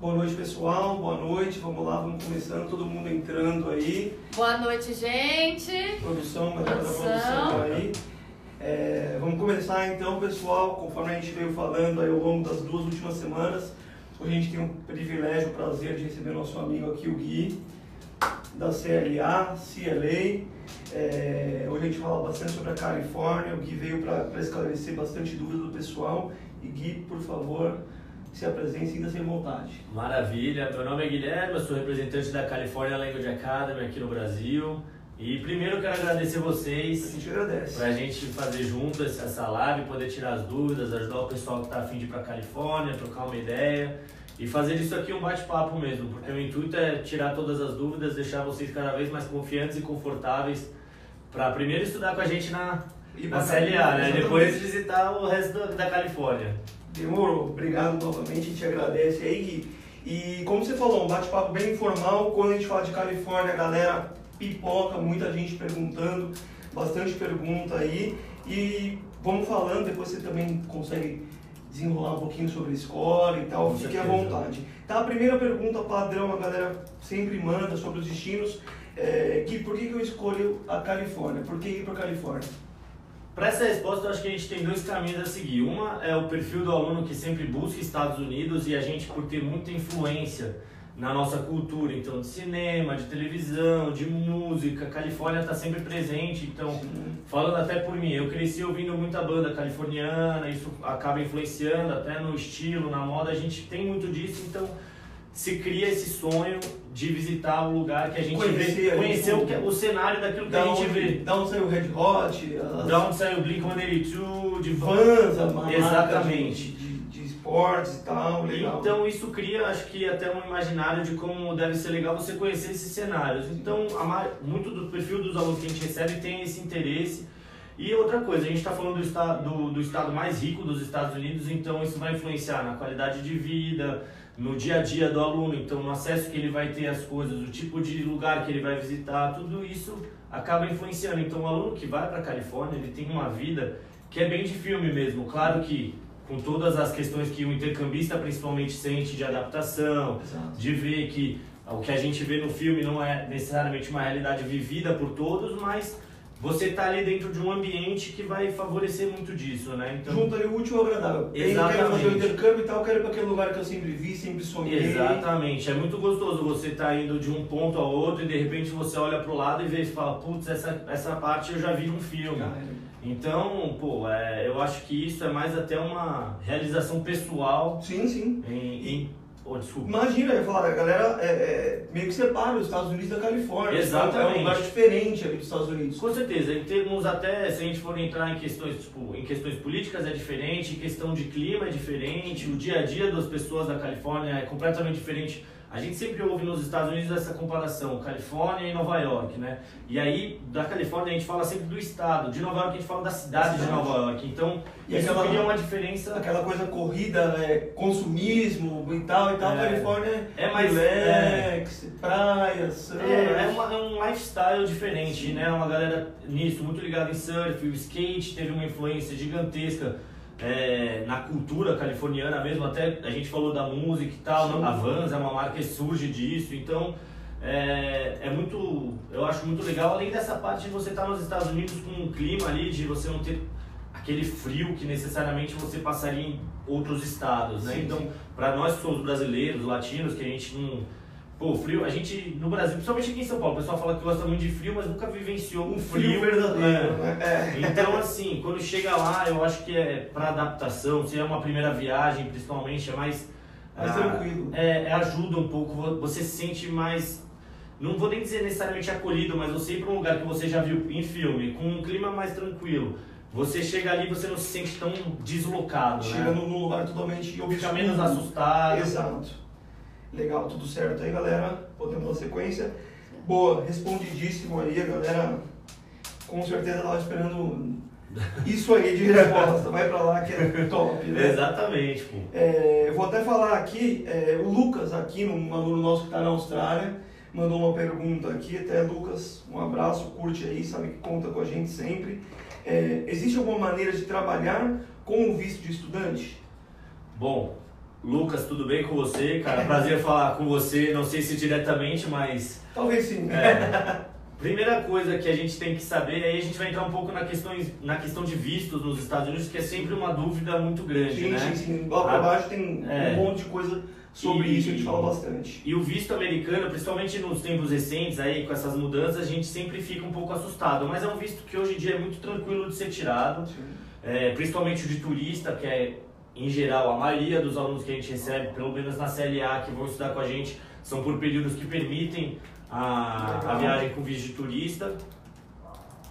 Boa noite, pessoal. Boa noite. Vamos lá, vamos começando. Todo mundo entrando aí. Boa noite, gente. Produção, galera Produção. da produção aí. É, vamos começar então, pessoal. Conforme a gente veio falando aí ao longo das duas últimas semanas, hoje a gente tem o privilégio, o prazer de receber nosso amigo aqui, o Gui, da CLA, CLA. É, hoje a gente fala bastante sobre a Califórnia. O Gui veio para esclarecer bastante dúvidas do pessoal. E Gui, por favor, se apresente e sinta-se à vontade. Maravilha, meu nome é Guilherme, eu sou representante da California Language Academy aqui no Brasil. E primeiro eu quero agradecer A vocês gente agradece. para a gente fazer junto essa live, poder tirar as dúvidas, ajudar o pessoal que está afim de ir para Califórnia, trocar uma ideia e fazer isso aqui um bate-papo mesmo, porque o intuito é tirar todas as dúvidas, deixar vocês cada vez mais confiantes e confortáveis para primeiro estudar com a gente na, E na CLA, né? Depois visitar o resto da, da Califórnia. Demorou. Obrigado novamente, a gente agradece aí, Gui. E como você falou, um bate-papo bem informal. Quando a gente fala de Califórnia, a galera pipoca, muita gente perguntando, bastante pergunta aí. E vamos falando, depois você também consegue desenrolar um pouquinho sobre a escola e tal, Com fique à certeza. vontade. Tá, a primeira pergunta padrão, a galera sempre manda sobre os destinos. É, Gui, por que, que eu escolho a Califórnia? Por que ir para Califórnia? Para essa resposta, eu acho que a gente tem dois caminhos a seguir. Uma é o perfil do aluno que sempre busca Estados Unidos e a gente, por ter muita influência na nossa cultura, então de cinema, de televisão, de música, Califórnia está sempre presente. Então, falando até por mim, eu cresci ouvindo muita banda californiana, isso acaba influenciando até no estilo, na moda, a gente tem muito disso, então se cria esse sonho de visitar o lugar que a gente Conhecer vê, conhecer o, que- o cenário daquilo que a gente vê. da onde saiu o Red Hot, as- Da onde saiu o Blink-182, de Vans, Exatamente. De, de, de esportes e tal, legal. Então isso cria, acho que até um imaginário de como deve ser legal você conhecer esses cenários. Então a muito do perfil dos alunos que a gente recebe tem esse interesse. E outra coisa, a gente está falando do estado, do, do estado mais rico dos Estados Unidos, então isso vai influenciar na qualidade de vida, no dia a dia do aluno, então no acesso que ele vai ter às coisas, o tipo de lugar que ele vai visitar, tudo isso acaba influenciando. Então o aluno que vai para a Califórnia, ele tem uma vida que é bem de filme mesmo. Claro que com todas as questões que o intercambista principalmente sente de adaptação, Exato. de ver que o que a gente vê no filme não é necessariamente uma realidade vivida por todos, mas você tá ali dentro de um ambiente que vai favorecer muito disso, né? Então, Junta ali o útil ao agradável. Eu quero Exatamente. fazer o intercâmbio e tal, quero ir para aquele lugar que eu sempre vi, sempre sonhei. Exatamente, é muito gostoso você estar indo de um ponto ao outro e de repente você olha pro lado e vê e fala, putz, essa, essa parte eu já vi num filme. Cara, Então, pô, é, eu acho que isso é mais até uma realização pessoal Sim, sim. em. em oh, desculpa. Imagina, eu ia falar, a galera é, é, meio que separa os Estados Unidos da Califórnia. Exatamente. É um lugar diferente ali dos Estados Unidos. Com certeza, em termos até, se a gente for entrar em questões, tipo, em questões políticas é diferente, em questão de clima é diferente, o dia a dia das pessoas da Califórnia é completamente diferente. A gente sempre ouve nos Estados Unidos essa comparação, Califórnia e Nova York, né? E aí, da Califórnia a gente fala sempre do estado, de Nova York a gente fala da cidade de. Nova York. Então, E isso aquela- cria uma diferença Aquela coisa corrida, né, consumismo e tal e tal. É. Califórnia É mais- relax, praia, surf. É, é, uma- é um lifestyle diferente, né? Uma galera nisso, muito ligada em surf, o skate teve uma influência gigantesca é, na cultura californiana mesmo, até a gente falou da música e tal, Sim. a Vans é uma marca que surge disso, então é, é muito, eu acho muito legal, além dessa parte de você estar nos Estados Unidos com um clima ali, de você não ter aquele frio que necessariamente você passaria em outros estados, né? Sim, então, para nós que somos brasileiros, latinos, que a gente não Pô, frio, a gente no Brasil, principalmente aqui em São Paulo, o pessoal fala que gosta muito de frio, mas nunca vivenciou um frio frio, verdadeiro, né? né? É. Então, assim, quando chega lá, eu acho que é para adaptação, se é uma primeira viagem, principalmente, é mais. Mais ah, tranquilo. É, é ajuda um pouco, vo- você se sente mais. Não vou nem dizer necessariamente acolhido, mas você ir para um lugar que você já viu em filme, com um clima mais tranquilo. Você chega ali e você não se sente tão deslocado, Chega né? num lugar totalmente Fica menos assustado. Exato. Legal, tudo certo aí, galera. Podemos dar sequência. Boa, respondidíssimo aí, a galera com certeza tava esperando isso aí de resposta. Vai pra lá que é top, né? Exatamente, pô. É, eu vou até falar aqui, é, o Lucas aqui, um aluno nosso que está na Austrália, mandou uma pergunta aqui, até Lucas, um abraço, curte aí, sabe que conta com a gente sempre. É, existe alguma maneira de trabalhar com o visto de estudante? Bom, Lucas, tudo bem com você? Cara, prazer falar com você, não sei se diretamente, mas. Talvez sim. É, primeira coisa que a gente tem que saber, aí a gente vai entrar um pouco na questão, na questão de vistos nos Estados Unidos, que é sempre uma dúvida muito grande, sim, né? sim, sim. Lá pra Ah, baixo tem é. um monte de coisa sobre E- isso, a gente fala bastante. E o visto americano, principalmente nos tempos recentes, aí com essas mudanças, a gente sempre fica um pouco assustado. Mas é um visto que hoje em dia é muito tranquilo de ser tirado, é, principalmente o de turista, que é, em geral, a maioria dos alunos que a gente recebe, pelo menos na CLA, que vão estudar com a gente, são por períodos que permitem a, a viagem com visto de turista.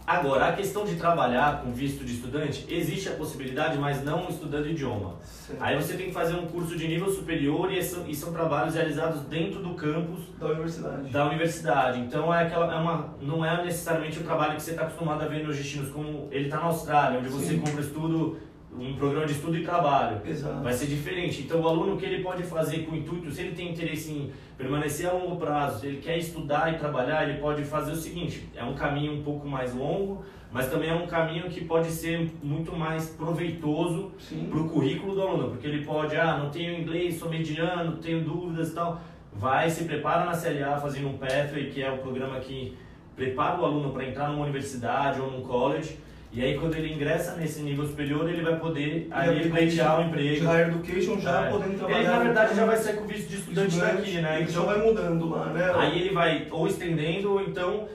Agora, a questão de trabalhar com visto de estudante, existe a possibilidade, mas não estudando idioma. Certo. Aí você tem que fazer um curso de nível superior e são, e são trabalhos realizados dentro do campus Da universidade. da universidade. Então é aquela, é uma, não é necessariamente o trabalho que você está acostumado a ver nos destinos, como ele está na Austrália, onde você Sim. compra estudo, um programa de estudo e trabalho. Exato. Vai ser diferente. Então o aluno o que ele pode fazer com o intuito, se ele tem interesse em permanecer a longo prazo, se ele quer estudar e trabalhar, ele pode fazer o seguinte, é um caminho um pouco mais longo, mas também é um caminho que pode ser muito mais proveitoso para o currículo do aluno, porque ele pode, ah, não tenho inglês, sou mediano, tenho dúvidas e tal. Vai, se prepara na CLA fazendo um Pathway, que é o programa que prepara o aluno para entrar numa universidade ou num college. E aí, quando ele ingressa nesse nível superior, ele vai poder aí aplica pleitear o um emprego. De higher education já É. podendo trabalhar. Ele, na verdade, já vai sair com visto de estudante daqui, né? Ele já vai mudando lá, né? Aí ele vai ou estendendo ou então.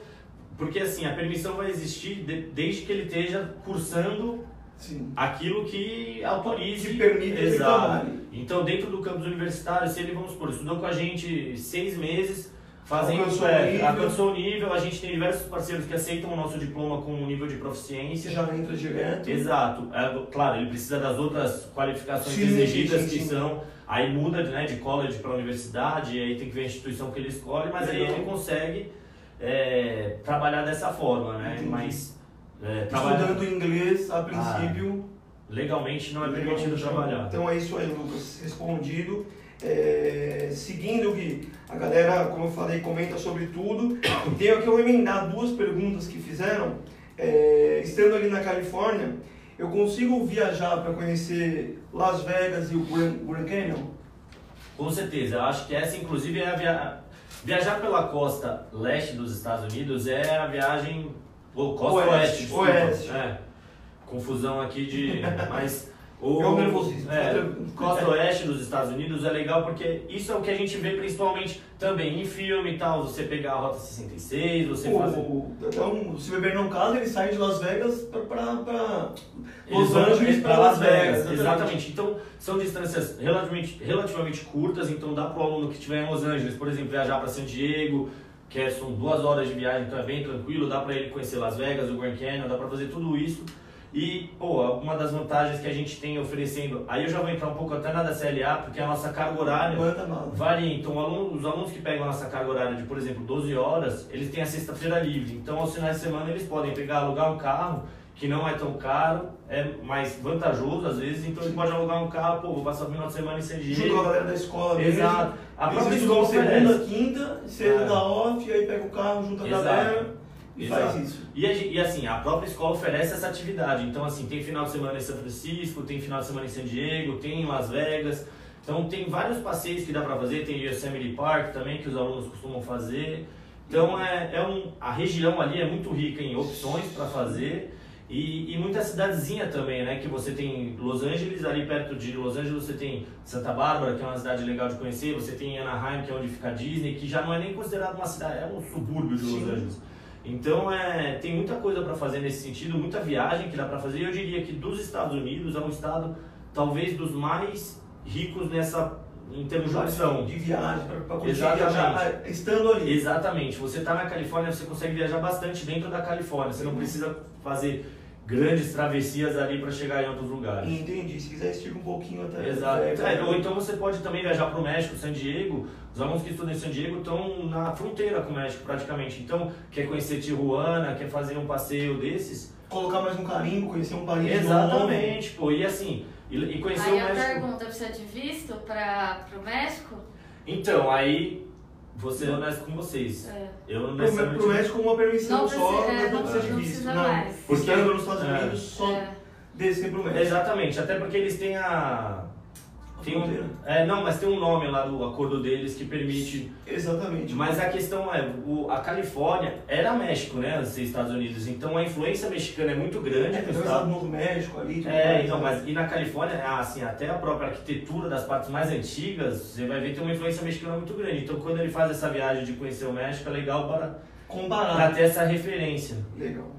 Porque assim, a permissão vai existir de- desde que ele esteja cursando Sim. aquilo que autorize. Que permite Exato. Então, dentro do campus universitário, se ele, vamos supor, estudou com a gente seis meses, fazendo Alcançou é, o nível. alcançou o nível, a gente tem diversos parceiros que aceitam o nosso diploma com um nível de proficiência. já entra direto. Exato. É, claro, ele precisa das outras qualificações Sim, exigidas sim, sim, que são. Aí muda né, de college para universidade, aí tem que ver a instituição que ele escolhe, mas aí Legal. ele consegue é, trabalhar dessa forma, né? Entendi. Mas é, Estudando inglês, a princípio. legalmente não é permitido trabalhar. Então é isso aí, Lucas. Respondido. É, seguindo, Gui, a galera, como eu falei, comenta sobre tudo. Tenho aqui, eu emendar duas perguntas que fizeram. É, estando ali na Califórnia, eu consigo viajar para conhecer Las Vegas e o Grand, Canyon? Com certeza, eu acho que essa inclusive é a via... viajar pela costa leste dos Estados Unidos é a viagem ou costa Oeste, oeste, oeste. É. Confusão aqui de, mas o É o nervosismo. é, costa oeste dos Estados Unidos é legal porque isso é o que a gente vê principalmente também em filme e tal, você pegar a rota 66, você fazer O, então, se o beber não casa, ele sai de Las Vegas para Los Angeles para Las Vegas. Exatamente. Então, são distâncias relativamente, relativamente curtas, então dá para o aluno que estiver em Los Angeles, por exemplo, viajar para San Diego, que é- são duas horas de viagem, então é bem tranquilo, dá para ele conhecer Las Vegas, o Grand Canyon, dá para fazer tudo isso. E, pô, uma das vantagens que a gente tem oferecendo, aí eu já vou entrar um pouco até na da CLA, porque a nossa carga horária varia. Então, aluno- os alunos que pegam a nossa carga horária de, por exemplo, 12 horas, eles têm a sexta-feira livre. Então, aos finais de semana, eles podem pegar, alugar um carro, que não é tão caro, é mais vantajojoso às vezes. Então, ele pode alugar um carro, pô, vou passar o final de semana em San Junto com a galera da escola Exato. A Eles própria escola segunda, quinta, você É. off, aí pega o carro, junta a Exato. galera e faz isso. E, e assim, a própria escola oferece essa atividade. Então, assim, tem final de semana em São Francisco, tem final de semana em San Diego, tem em Las Vegas. Então, tem vários passeios que dá para fazer. Tem Yosemite Park também, que os alunos costumam fazer. Então, é, é um, a região ali é muito rica em opções para fazer. E, e muita cidadezinha também, né? Que você tem Los Angeles, ali perto de Los Angeles você tem Santa Bárbara, que é uma cidade legal de conhecer. Você tem Anaheim, que é onde fica a Disney, que já não é nem considerado uma cidade, é um subúrbio de Los Sim. Angeles. Então é, tem muita coisa para fazer nesse sentido, muita viagem que dá para fazer. Eu diria que dos Estados Unidos é um estado talvez dos mais ricos nessa em termos de opção. De viagem, pra curtir Exatamente. viajar, estando ali. Exatamente. Você está na Califórnia, você consegue viajar bastante dentro da Califórnia. Você não precisa fazer grandes travessias ali para chegar em outros lugares. Entendi. Se quiser, estica um pouquinho até. Exato. É, É, ou então você pode também viajar para o México, San Diego. Os alunos que estudam em San Diego estão na fronteira com o México praticamente. Então, quer conhecer Tijuana, quer fazer um passeio desses. Colocar mais um carimbo, conhecer um país novo. Exatamente, pô. E assim, e, e conhecer Aí o a México. pergunta, precisa de visto para o México? Então, aí, vou ser honesto com vocês. É. Eu não necessariamente. pro México uma permissão Não só, precisa- mas é, não não- precisa de não visto. precisa não. mais. Porque- Estando nos Estados é. Unidos, só É. descer pro México. Exatamente, até porque eles têm a. Tem um, é, não, mas tem um nome lá do acordo deles que permite. Exatamente. Mas a questão é, o, a Califórnia era México, né? Antes de Estados Unidos. Então a influência mexicana é muito grande. É, tem o Estado- Estado Novo México ali. É, mais, então, né? mas e na Califórnia, ah, assim, até a própria arquitetura das partes mais antigas, você vai ver que tem uma influência mexicana muito grande. Então, quando ele faz essa viagem de conhecer o México, é legal para, Comparar. para ter essa referência. Legal.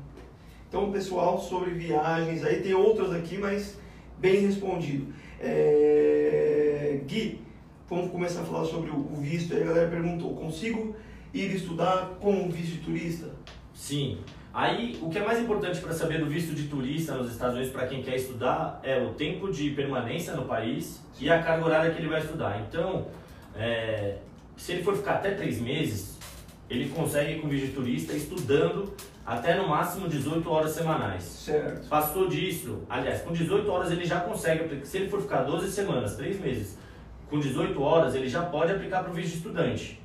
Então, pessoal, sobre viagens, aí tem outras aqui, mas bem respondido. É... Gui, vamos começar a falar sobre o o visto. Aí a galera perguntou, consigo ir estudar com visto de turista? Sim. Aí, o que é mais importante para saber do visto de turista nos Estados Unidos para quem quer estudar é o tempo de permanência no país e a carga horária que ele vai estudar. Então, é, se ele for ficar até três meses, ele consegue com visto de turista estudando até no máximo 18 horas semanais. Certo. Passou disso, aliás, com 18 horas ele já consegue, aplicar- se ele for ficar 12 semanas, 3 meses, com 18 horas ele já pode aplicar para o visto de estudante.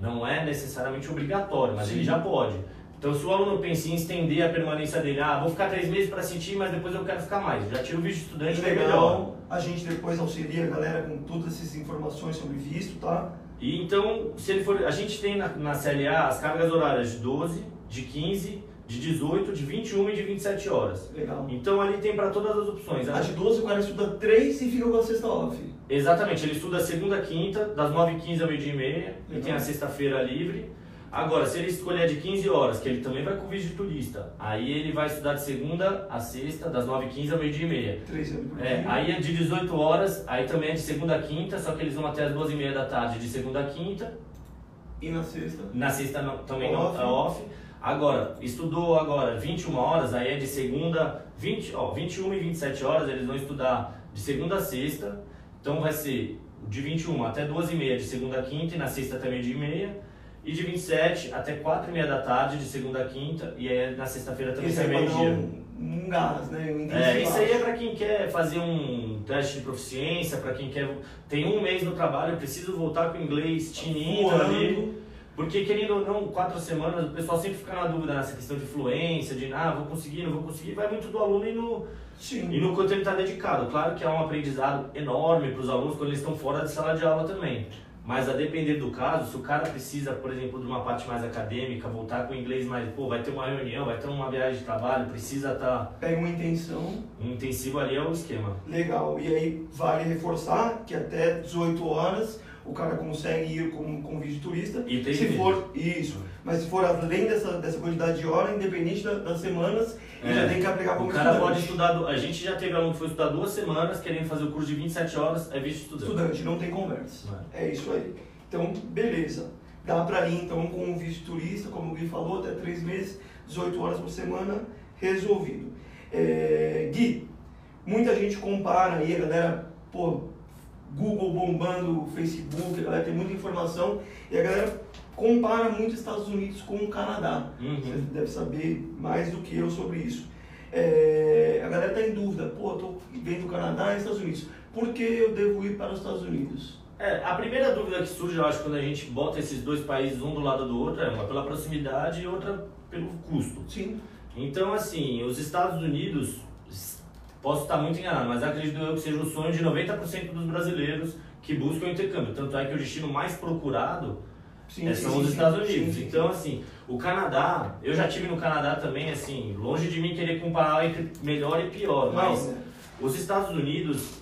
Não é necessariamente obrigatório, mas Sim. ele já pode. Então, se o aluno pensa em estender a permanência dele, ah, vou ficar 3 meses para sentir, mas depois eu quero ficar mais, já tira o visto de estudante, é melhor. Legal. A gente depois auxilia a galera com todas essas informações sobre visto, tá? E então, se ele for, a gente tem na, na CLA as cargas horárias de 12, de 15, de 18, de 21 e de 27 horas. Legal. Então ali tem para todas as opções. A de 12 o cara estuda 3 e fica com a sexta off. Exatamente, ele estuda segunda quinta, das 9h15 ao meio-dia e meia, e Legal. tem a sexta-feira livre. Agora, se ele escolher de 15 horas, que ele também vai com vídeo de turista, aí ele vai estudar de segunda a sexta, das 9h15 ao meio-dia e meia. 3 anos por É, aí é de 18 horas, aí também é de segunda a quinta, só que eles vão até as 2h30 da tarde de segunda a quinta. E na sexta? Na sexta não, também Off. não, é off. Agora, estudou agora 21 horas, aí é de segunda, 20, ó, 21 e 27 horas, eles vão estudar de segunda a sexta. Então vai ser de 21 até 12 e meia de segunda a quinta e na sexta até meio dia e meia. E de 27 até 4 e meia da tarde de segunda a quinta e aí na sexta-feira também sai é pra dar meio-dia. um, um gás, né? É, isso aí é para quem quer fazer um teste de proficiência, para quem quer tem um mês no trabalho, preciso voltar com o inglês tinindo ali. Porque, querendo ou não, quatro semanas, o pessoal sempre fica na dúvida nessa questão de fluência, de, ah, vou conseguir, não vou conseguir. Vai muito do aluno e no, Sim. e no quanto ele está dedicado. Claro que é um aprendizado enorme para os alunos quando eles estão fora de sala de aula também. Mas a depender do caso, se o cara precisa, por exemplo, de uma parte mais acadêmica, voltar com o inglês mais, pô, vai ter uma reunião, vai ter uma viagem de trabalho, precisa estar Pega uma intenção um intensivo ali, é o esquema. legal. E aí vale reforçar que até 18 horas o cara consegue ir com, com vídeo turista. E tem se vídeo. for isso. Mas se for além dessa, dessa quantidade de hora, independente da- das semanas, ele É. já tem que aplicar O como cara estudante. pode estudar, a gente já teve aluno que foi estudar duas semanas, querendo fazer o curso de 27 horas, é visto estudante. Estudante, não tem conversa. É. É isso aí. Então, beleza. Dá pra ir então com o visto turista, como o Gui falou, até 3 meses, 18 horas por semana, resolvido. É, Gui, muita gente compara aí, a galera, pô, Google bombando, Facebook, a galera tem muita informação e a galera compara muito Estados Unidos com o Canadá. Uhum. Você deve saber mais do que eu sobre isso. É, a galera está em dúvida, pô, eu tô vendo o Canadá e Estados Unidos. Por que eu devo ir para os Estados Unidos? É, a primeira dúvida que surge, eu acho, quando a gente bota esses dois países um do lado do outro, é uma pela proximidade e outra pelo custo. Sim. Então, assim, os Estados Unidos, posso estar muito enganado, mas acredito eu que seja o sonho de 90% dos brasileiros que buscam o intercâmbio. Tanto é que o destino mais procurado Sim, é, são sim, os Estados Unidos. sim, Então, assim, o Canadá, eu já tive no Canadá também, assim, longe de mim querer comparar entre melhor e pior, Não, mas né? os Estados Unidos,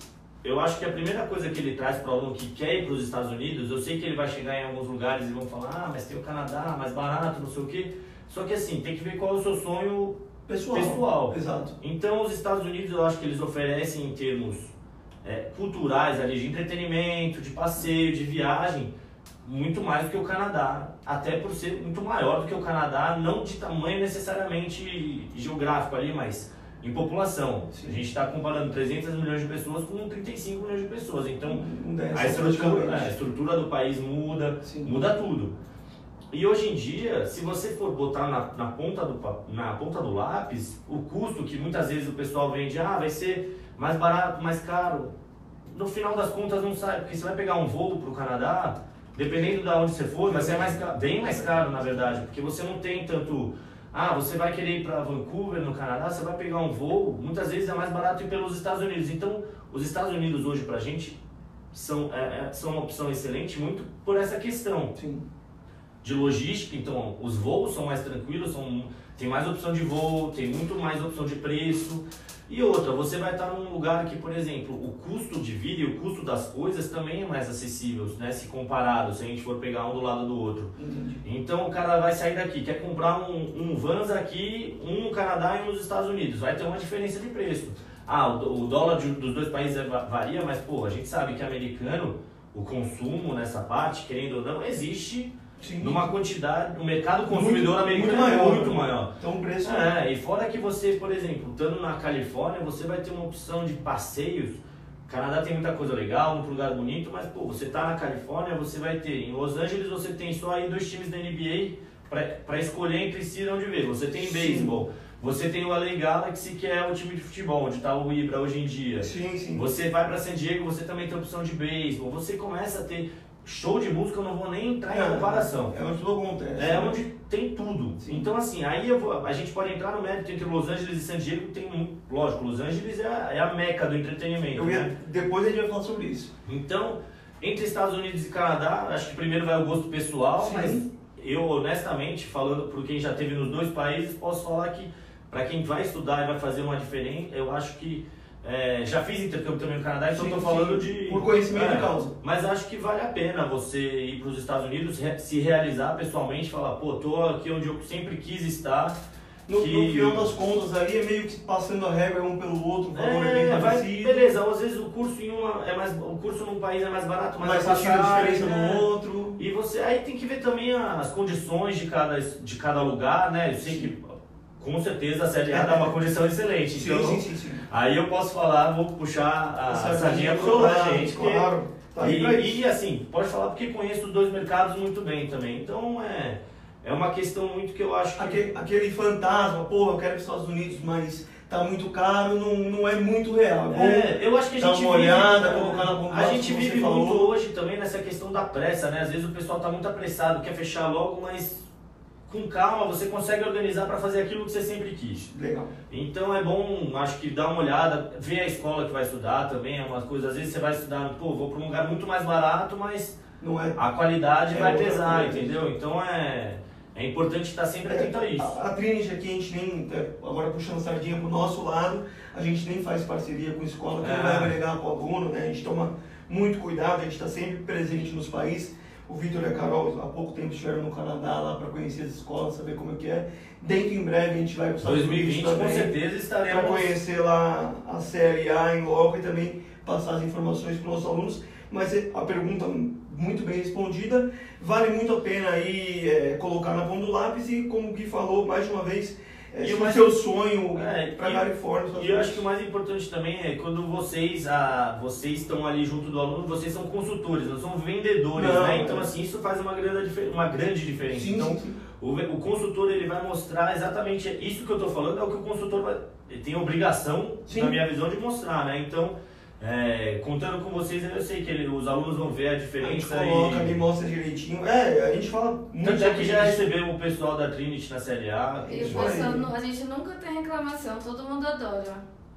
eu acho que a primeira coisa que ele traz para o aluno que quer ir para os Estados Unidos, eu sei que ele vai chegar em alguns lugares e vão falar, ah, mas tem o Canadá, mais barato, não sei o quê. Só que assim, tem que ver qual é o seu sonho pessoal. pessoal. Exato. Então, os Estados Unidos, eu acho que eles oferecem em termos é, culturais, ali, de entretenimento, de passeio, de viagem, muito mais do que o Canadá. Até por ser muito maior do que o Canadá, não de tamanho necessariamente geográfico ali, mas em população. Sim. A gente está comparando 300 milhões de pessoas com 35 milhões de pessoas. Então, um a estrutura, é, a estrutura do país muda, Sim. muda tudo. E hoje em dia, se você for botar na, na, ponta do, na ponta do lápis, o custo que muitas vezes o pessoal vende, ah, vai ser mais barato, mais caro. No final das contas não sai, porque você vai pegar um voo para o Canadá, dependendo de onde você for, vai ser mais, bem mais caro na verdade, porque você não tem tanto. Ah, você vai querer ir para Vancouver, no Canadá, você vai pegar um voo, muitas vezes é mais barato ir pelos Estados Unidos. Então, os Estados Unidos hoje pra gente são, é, é, são uma opção excelente muito por essa questão Sim. De logística. Então, os voos são mais tranquilos, são, tem mais opção de voo, tem muito mais opção de preço. E outra, você vai estar num lugar que, por exemplo, o custo de vida e o custo das coisas também é mais acessível, né? Se comparado, se a gente for pegar um do lado do outro. Entendi. Então o cara vai sair daqui, quer comprar um, um Vans aqui, um no Canadá e um nos Estados Unidos. Vai ter uma diferença de preço. Ah, o, o dólar de- dos dois países é va- varia, mas pô, a gente sabe que americano, o consumo nessa parte, querendo ou não, existe Sim. numa quantidade, o mercado consumidor Muito- americano muito é maior. muito maior. Então o preço É, e fora que você, por exemplo, estando na Califórnia, você vai ter uma opção de passeios. O Canadá tem muita coisa legal, muito lugar bonito, mas pô, você tá na Califórnia, você vai ter. Em Los Angeles você tem só aí dois times da NBA para escolher entre si de onde ver. Você tem beisebol, você tem o LA Galaxy, que é o time de futebol, onde tá o Ibra hoje em dia. Sim, sim. Você vai para San Diego, você também tem opção de beisebol. Você começa a ter show de música, eu não vou nem entrar em comparação. É onde tudo acontece. É onde tem tudo. Sim. Então, assim, aí vou- a gente pode entrar no mérito entre Los Angeles e San Diego, que tem muito. Lógico, Los Angeles é a, é a meca do entretenimento. Ia, né? depois a gente vai falar sobre isso. Então, entre Estados Unidos e Canadá, acho que primeiro vai o gosto pessoal, Sim. mas eu, honestamente, falando por quem já teve nos dois países, posso falar que para quem vai estudar e vai fazer uma diferença, eu acho que. É, já fiz intercâmbio também no Canadá, então estou falando de. Por conhecimento É, de causa. Mas acho que vale a pena você ir para os Estados Unidos, se realizar pessoalmente, falar, pô, tô aqui onde eu sempre quis estar. No, que- no final das contas ali é meio que passando a régua um pelo outro, o valor é, bem É, vai, parecido. beleza, às vezes o curso em uma é mais o curso num país é mais barato, mas mas a passagem, diferença né? no outro. E você aí tem que ver também as condições de cada, de cada lugar, né? Eu sei que com certeza a Série A dá uma condição excelente. Sim, então, sim, sim, sim. aí eu posso falar, vou puxar a, sardinha pro pro lado, gente. Claro. Tá e, e, assim, pode falar porque conheço os dois mercados muito bem também. Então é, é uma questão muito que eu acho que. Aquele, aquele fantasma, porra, eu quero ir para os Estados Unidos, mas tá muito caro, não, não é muito real. É É, eu acho que a gente uma olhada, vive, colocar na A pontuação gente vive falou. muito hoje também nessa questão da pressa, né? Às vezes o pessoal tá muito apressado, quer fechar logo, mas com calma você consegue organizar para fazer aquilo que você sempre quis. Legal. Então é bom, acho que dar uma olhada, ver a escola que vai estudar também, é uma coisa, às vezes você vai estudar, pô, vou para um lugar muito mais barato, mas Não é. a qualidade É vai pesar, coisa. entendeu? Então é, é importante estar sempre atento a isso. A, a Trinity aqui, a gente nem, é, agora puxando a sardinha pro nosso lado, a gente nem faz parceria com escola que É. não vai agregar pro aluno, né? A gente toma muito cuidado, a gente está sempre presente nos países. O Vitor e a Carol há pouco tempo estiveram no Canadá lá para conhecer as escolas, saber como é que é. Dentro em breve a gente vai para os Estados 2020 Unidos com também. certeza para estaremos conhecer lá a Série A em loco e também passar as informações para os nossos alunos. Mas a pergunta muito bem respondida, vale muito a pena aí é, colocar na ponta do lápis e como o Gui falou mais de uma vez, E se o seu sonho É, para e- Califórnia. E eu acho que o mais importante também é quando vocês, ah, vocês estão ali junto do aluno, vocês são consultores, não são vendedores, Não, né? é. Então assim, isso faz uma grande, uma grande diferença. Sim, então, sim. O, o consultor ele vai mostrar exatamente isso que eu estou falando, é o que o consultor vai, ele tem a obrigação, Sim. na minha visão, de mostrar, né? Então, é, contando com vocês, eu sei que ele- os alunos vão ver a A gente diferença coloca ali, e... mostra direitinho. É, a gente fala muito Tanto é que já recebeu o pessoal da Trinity na Série A. E o pessoal, a gente nunca tem reclamação, todo mundo adora.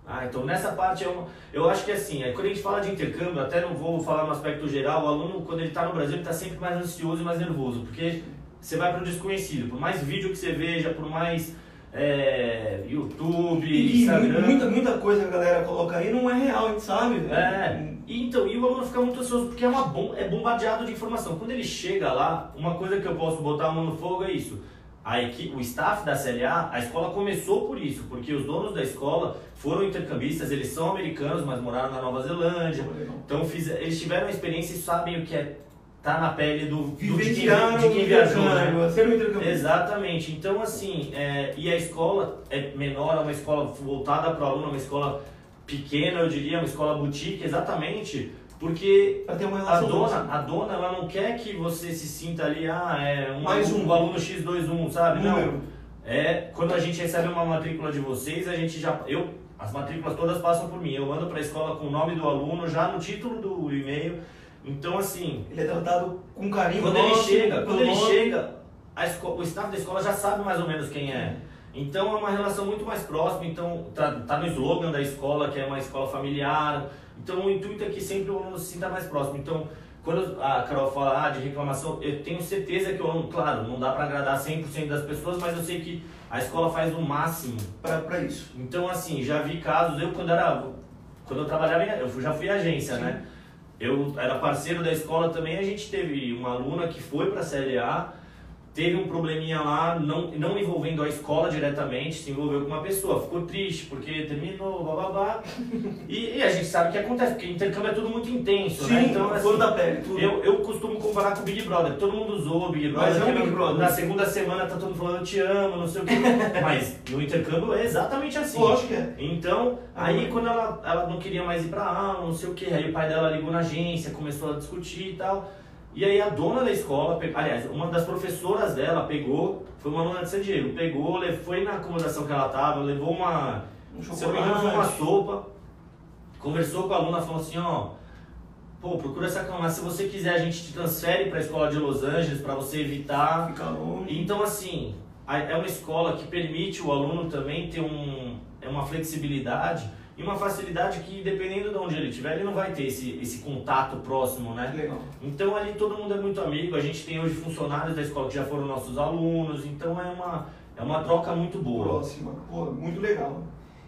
Ah, então nessa parte eu, eu acho que assim, é, quando a gente fala de intercâmbio, até não vou falar no aspecto geral, o aluno quando ele está no Brasil ele está sempre mais ansioso e mais nervoso, porque você vai para o desconhecido, por mais vídeo que você veja, por mais é, YouTube, E Instagram. muita, muita coisa que a galera coloca aí não é real, a gente sabe. É, e então, e o aluno fica muito ansioso porque é, uma bom, é bombardeado de informação. Quando ele chega lá, uma coisa que eu posso botar a mão no fogo é isso. A equipe, o staff da CLA, a escola começou por isso, porque os donos da escola foram intercambistas, eles são americanos, mas moraram na Nova Zelândia. Então fiz, eles tiveram a experiência e sabem o que é estar na pele do, do de, quem, de quem viajou. Né? intercâmbio. Exatamente. Então, assim, é, e a escola é menor, é uma escola voltada para o aluno, é uma escola pequena, eu diria, uma escola boutique, exatamente porque a dona, a dona, ela não quer que você se sinta ali, ah, é um, Mais aluno, um aluno X21, sabe? Número. Não. É, quando a gente recebe uma matrícula de vocês, a gente já. Eu, as matrículas todas passam por mim. Eu mando para a escola com o nome do aluno, já no título do e-mail. Então, assim, Ele é tratado com carinho. quando ele chega, quando ele nome. chega, a esco- o staff da escola já sabe mais ou menos quem é. Então é uma relação muito mais próxima, então tá, tá no slogan da escola, que é uma escola familiar. Então o intuito é que sempre o aluno se sinta mais próximo. Então, quando a Carol fala ah, de reclamação, eu tenho certeza que o aluno, claro, não dá para agradar 100% das pessoas, mas eu sei que a escola faz o máximo para isso. Então, assim, já vi casos, eu quando era quando eu trabalhava, eu já fui agência, Sim. né? Eu era parceiro da escola também, a gente teve uma aluna que foi para a CLA, teve um probleminha lá, não, não envolvendo a escola diretamente, se envolveu com uma pessoa, ficou triste porque terminou, blá blá blá. e, e, a gente sabe o que acontece, porque intercâmbio é tudo muito intenso, né? Sim, né? Então, assim, da pele, tudo. Eu, eu costumo comparar com o Big Brother, todo mundo usou o Big Brother, Mas é um Big Brother. na segunda semana tá todo mundo falando eu te amo, não sei o que. Mas no intercâmbio é exatamente assim. Lógico que é. Então, aí quando ela, ela não queria mais ir pra aula, não sei o que, aí o pai dela ligou na agência, começou a discutir e tal. E aí a dona da escola, aliás, uma das professoras dela pegou, foi uma aluna de San Diego, pegou, foi na acomodação que ela estava, levou uma, um se não uma sopa, conversou com a aluna, falou assim, ó, pô, procura se acalmar, se você quiser a gente te transfere para a escola de Los Angeles para você evitar. Fica longe. Então assim, é uma escola que permite o aluno também ter um, é uma flexibilidade e uma facilidade que, dependendo de onde ele estiver, ele não vai ter esse, esse contato próximo, né? Legal. Então ali todo mundo é muito amigo, a gente tem hoje funcionários da escola que já foram nossos alunos, então é uma, é uma troca muito boa. Próxima, pô, muito legal.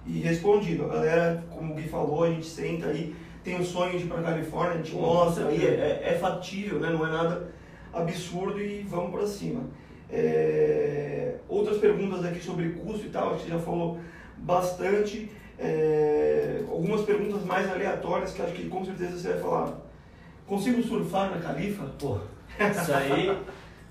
E respondido, a galera, como o Gui falou, a gente senta aí, tem o sonho de ir pra Califórnia, a gente pô, mostra aí, é, é, é factível, né? Não é nada absurdo e vamos para cima. É... Outras perguntas aqui sobre custo e tal, acho que você já falou bastante. É, algumas perguntas mais aleatórias que acho que com certeza você vai falar. Consigo surfar na Califa? Pô, isso aí,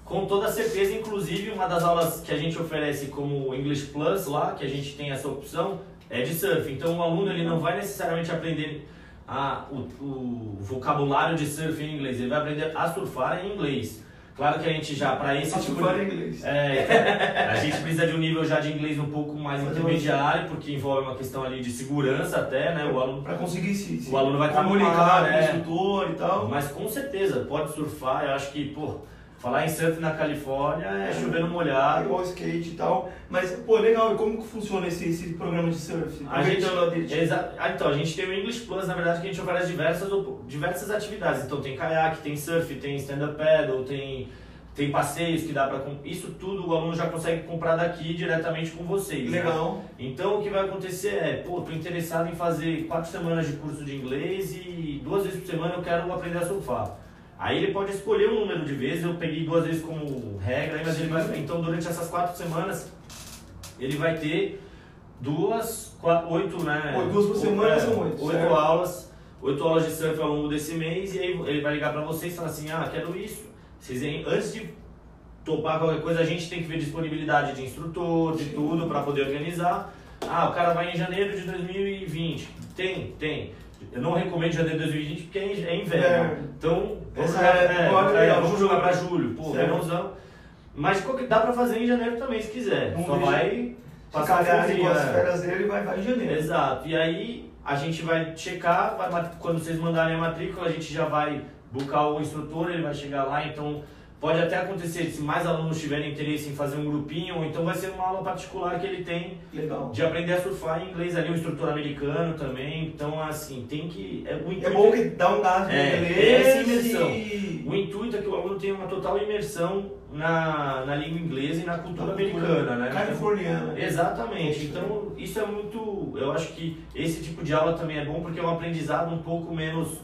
com toda certeza. Inclusive, uma das aulas que a gente oferece como English Plus lá, que a gente tem essa opção, é de surf. Então, o aluno ele não vai necessariamente aprender a, o, o vocabulário de surf em inglês, ele vai aprender a surfar em inglês. Claro que a gente já, para esse tipo de... inglês. É, a gente precisa de um nível já de inglês um pouco mais intermediário, porque envolve uma questão ali de segurança até, né? O aluno... Para conseguir se, se, o aluno vai comunicar com o né? instrutor e tal. Mas com certeza, pode surfar, eu acho que, pô Falar em surf na Califórnia é, é chover no molhado. Igual skate e tal. Mas, pô, legal, e como que funciona esse, esse programa de surf? A gente, exa, ah, então, a gente tem o English Plus, na verdade, que a gente oferece diversas, diversas atividades. Então tem caiaque, tem surf, tem stand-up paddle, tem, tem passeios que dá pra... Isso tudo o aluno já consegue comprar daqui diretamente com vocês. Né? Legal. Né? Então o que vai acontecer é, pô, tô interessado em fazer quatro semanas de curso de inglês e duas vezes por semana eu quero aprender a surfar. Aí ele pode escolher um número de vezes, eu peguei duas vezes como regra, mas ele vai, então durante essas quatro semanas ele vai ter duas, quatro, oito, né? Pô, duas por semana é, são oito. Oito aulas, oito aulas de surf ao longo desse mês, e aí ele vai ligar para vocês e falar assim, ah, quero isso. Vocês, antes de topar qualquer coisa, a gente tem que ver disponibilidade de instrutor, de tudo, para poder organizar. Ah, o cara vai em janeiro de 2020. Tem, tem. Eu não recomendo janeiro de 2020 porque é inverno. É. Então, vamos jogar, é, é, vamos jogar pra julho. Pô, verãozão. Mas dá pra fazer em janeiro também, se quiser. Só vai passar as férias dele e vai, vai em janeiro. Exato. E aí a gente vai checar, vai, quando vocês mandarem a matrícula, a gente já vai buscar o instrutor, ele vai chegar lá, então Pode até acontecer, se mais alunos tiverem interesse em fazer um grupinho, ou então vai ser uma aula particular que ele tem Legal. de aprender a surfar em inglês ali, um instrutor americano também. Então, assim, tem que. É, o intuito, é bom que dá um gás é, é inglês. É essa imersão. O intuito é que o aluno tenha uma total imersão na, na língua inglesa e na cultura na americana, cultura né? Californiana. Exatamente. Então, isso é muito. Eu acho que esse tipo de aula também é bom porque é um aprendizado um pouco menos